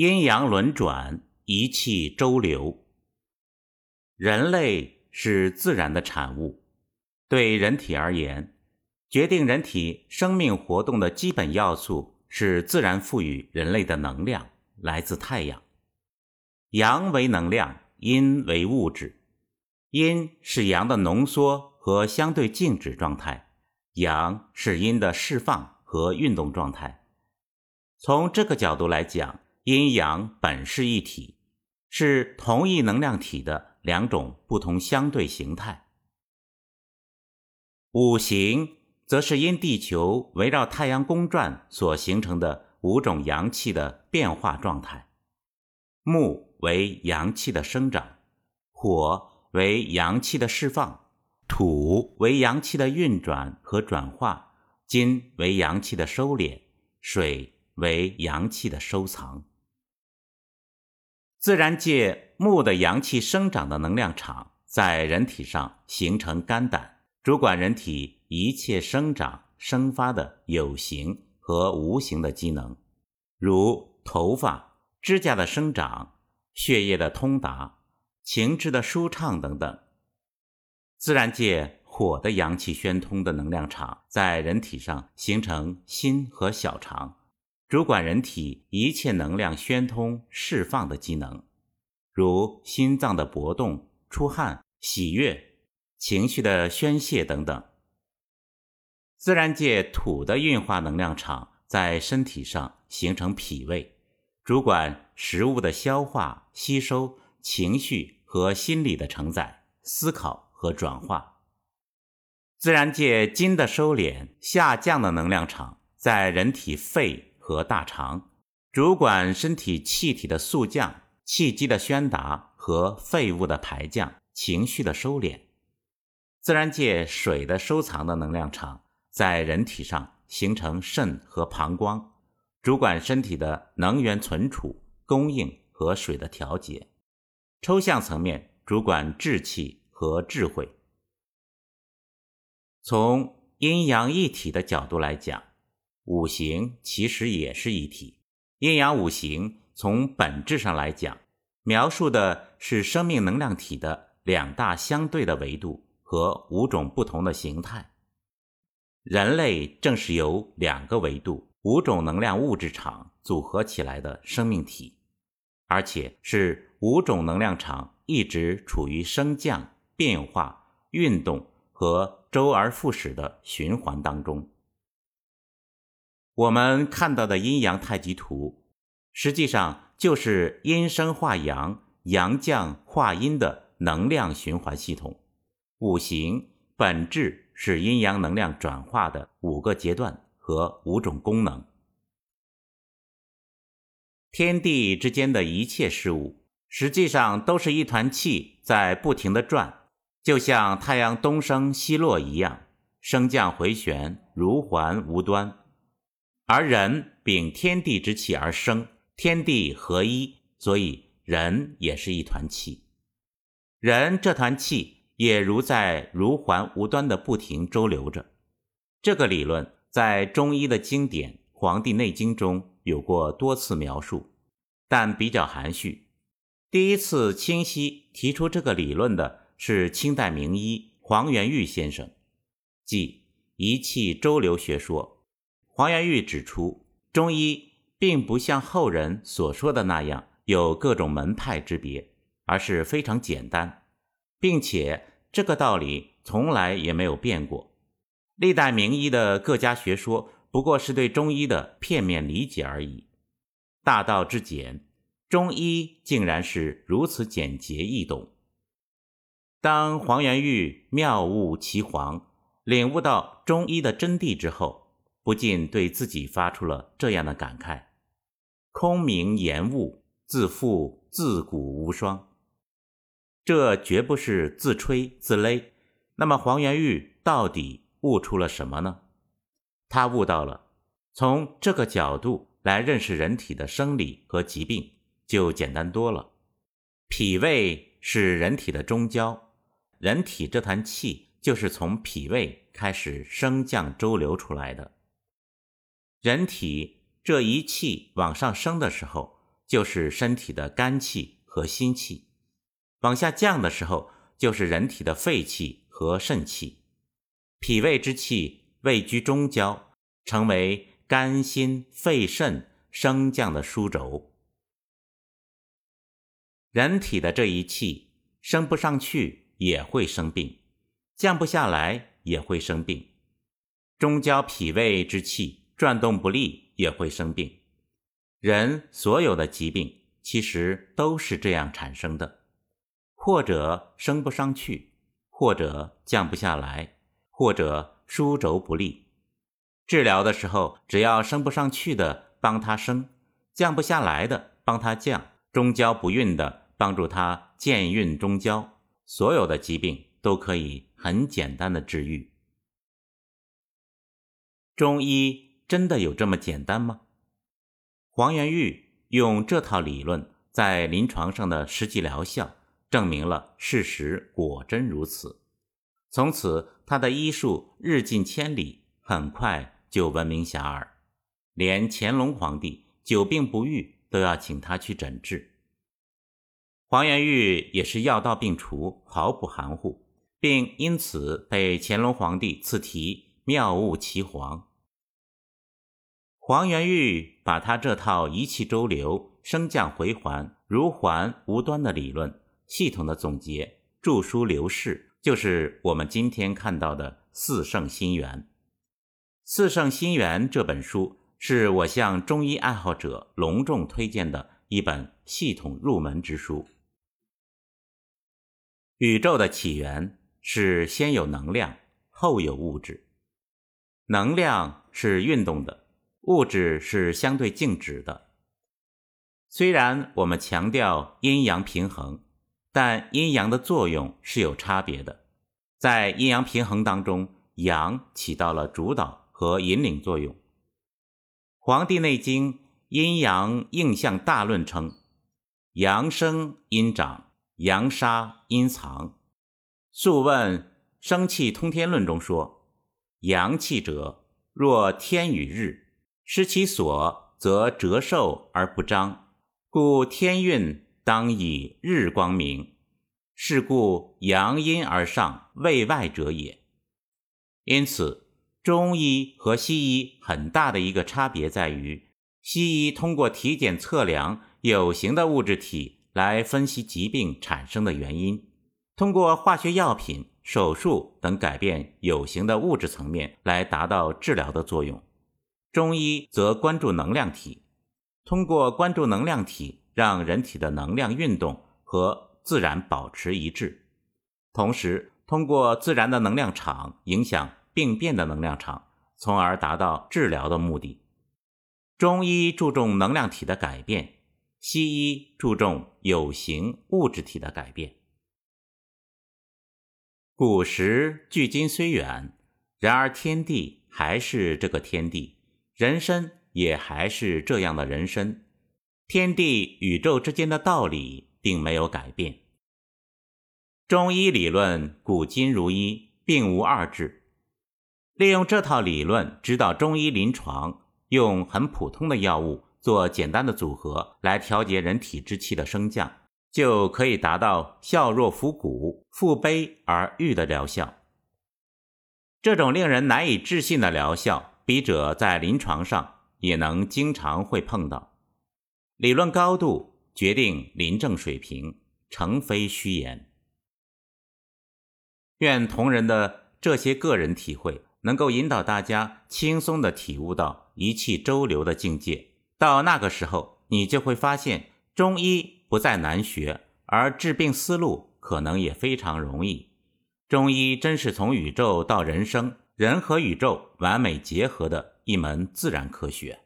阴阳轮转，一气周流。人类是自然的产物，对人体而言，决定人体生命活动的基本要素是自然赋予人类的能量，来自太阳。阳为能量，阴为物质。阴是阳的浓缩和相对静止状态，阳是阴的释放和运动状态。从这个角度来讲。阴阳本是一体，是同一能量体的两种不同相对形态。五行则是因地球围绕太阳公转所形成的五种阳气的变化状态。木为阳气的生长，火为阳气的释放，土为阳气的运转和转化，金为阳气的收敛，水为阳气的收藏。自然界木的阳气生长的能量场，在人体上形成肝胆，主管人体一切生长生发的有形和无形的机能，如头发、指甲的生长、血液的通达、情志的舒畅等等。自然界火的阳气宣通的能量场，在人体上形成心和小肠。主管人体一切能量宣通释放的机能，如心脏的搏动、出汗、喜悦、情绪的宣泄等等。自然界土的运化能量场在身体上形成脾胃，主管食物的消化、吸收、情绪和心理的承载、思考和转化。自然界金的收敛下降的能量场在人体肺。和大肠主管身体气体的速降、气机的宣达和废物的排降、情绪的收敛。自然界水的收藏的能量场在人体上形成肾和膀胱，主管身体的能源存储、供应和水的调节。抽象层面主管志气和智慧。从阴阳一体的角度来讲。五行其实也是一体，阴阳五行从本质上来讲，描述的是生命能量体的两大相对的维度和五种不同的形态。人类正是由两个维度、五种能量物质场组合起来的生命体，而且是五种能量场一直处于升降、变化、运动和周而复始的循环当中。我们看到的阴阳太极图，实际上就是阴生化阳、阳降化阴的能量循环系统。五行本质是阴阳能量转化的五个阶段和五种功能。天地之间的一切事物，实际上都是一团气在不停的转，就像太阳东升西落一样，升降回旋，如环无端。而人秉天地之气而生，天地合一，所以人也是一团气。人这团气也如在如环无端的不停周流着。这个理论在中医的经典《黄帝内经》中有过多次描述，但比较含蓄。第一次清晰提出这个理论的是清代名医黄元玉先生，即一气周流学说。黄元玉指出，中医并不像后人所说的那样有各种门派之别，而是非常简单，并且这个道理从来也没有变过。历代名医的各家学说不过是对中医的片面理解而已。大道之简，中医竟然是如此简洁易懂。当黄元玉妙悟其黄，领悟到中医的真谛之后。不禁对自己发出了这样的感慨：“空明言物，自负自古无双。”这绝不是自吹自擂。那么黄元玉到底悟出了什么呢？他悟到了，从这个角度来认识人体的生理和疾病就简单多了。脾胃是人体的中焦，人体这团气就是从脾胃开始升降周流出来的。人体这一气往上升的时候，就是身体的肝气和心气；往下降的时候，就是人体的肺气和肾气。脾胃之气位居中焦，成为肝、心、肺、肾升降的枢轴。人体的这一气升不上去也会生病，降不下来也会生病。中焦脾胃之气转动不利也会生病。人所有的疾病其实都是这样产生的，或者升不上去，或者降不下来，或者枢轴不利。治疗的时候，只要升不上去的帮他升，降不下来的帮他降，中焦不运的帮助他健运中焦，所有的疾病都可以很简单的治愈。中医真的有这么简单吗？黄元玉用这套理论在临床上的实际疗效，证明了事实果真如此。从此，他的医术日进千里，很快就闻名遐迩，连乾隆皇帝久病不愈都要请他去诊治。黄元玉也是药到病除，毫不含糊，并因此被乾隆皇帝赐题“妙物奇皇”。黄元玉把他这套一气周流、升降回环、如环无端的理论系统的总结，著书流世，就是我们今天看到的《四圣心源》。《四圣心源》这本书是我向中医爱好者隆重推荐的一本系统入门之书。宇宙的起源是先有能量，后有物质。能量是运动的。物质是相对静止的。虽然我们强调阴阳平衡，但阴阳的作用是有差别的。在阴阳平衡当中，阳起到了主导和引领作用。《黄帝内经·阴阳应象大论》称：“阳生阴长，阳杀阴藏。”《素问·生气通天论》中说：“阳气者，若天与日。”失其所，则折寿而不彰，故天运当以日光明。是故阳阴而上，位外者也。因此，中医和西医很大的一个差别在于，西医通过体检测量有形的物质体来分析疾病产生的原因，通过化学药品、手术等改变有形的物质层面来达到治疗的作用。中医则关注能量体，通过关注能量体，让人体的能量运动和自然保持一致，同时通过自然的能量场影响病变的能量场，从而达到治疗的目的。中医注重能量体的改变，西医注重有形物质体的改变。古时距今虽远，然而天地还是这个天地。人参也还是这样的人参，天地宇宙之间的道理并没有改变。中医理论古今如一，并无二致。利用这套理论指导中医临床，用很普通的药物做简单的组合来调节人体之气的升降，就可以达到效弱扶骨、复悲而愈的疗效。这种令人难以置信的疗效。笔者在临床上也能经常会碰到，理论高度决定临证水平，诚非虚言。愿同仁的这些个人体会，能够引导大家轻松的体悟到一气周流的境界。到那个时候，你就会发现中医不再难学，而治病思路可能也非常容易。中医真是从宇宙到人生。人和宇宙完美结合的一门自然科学。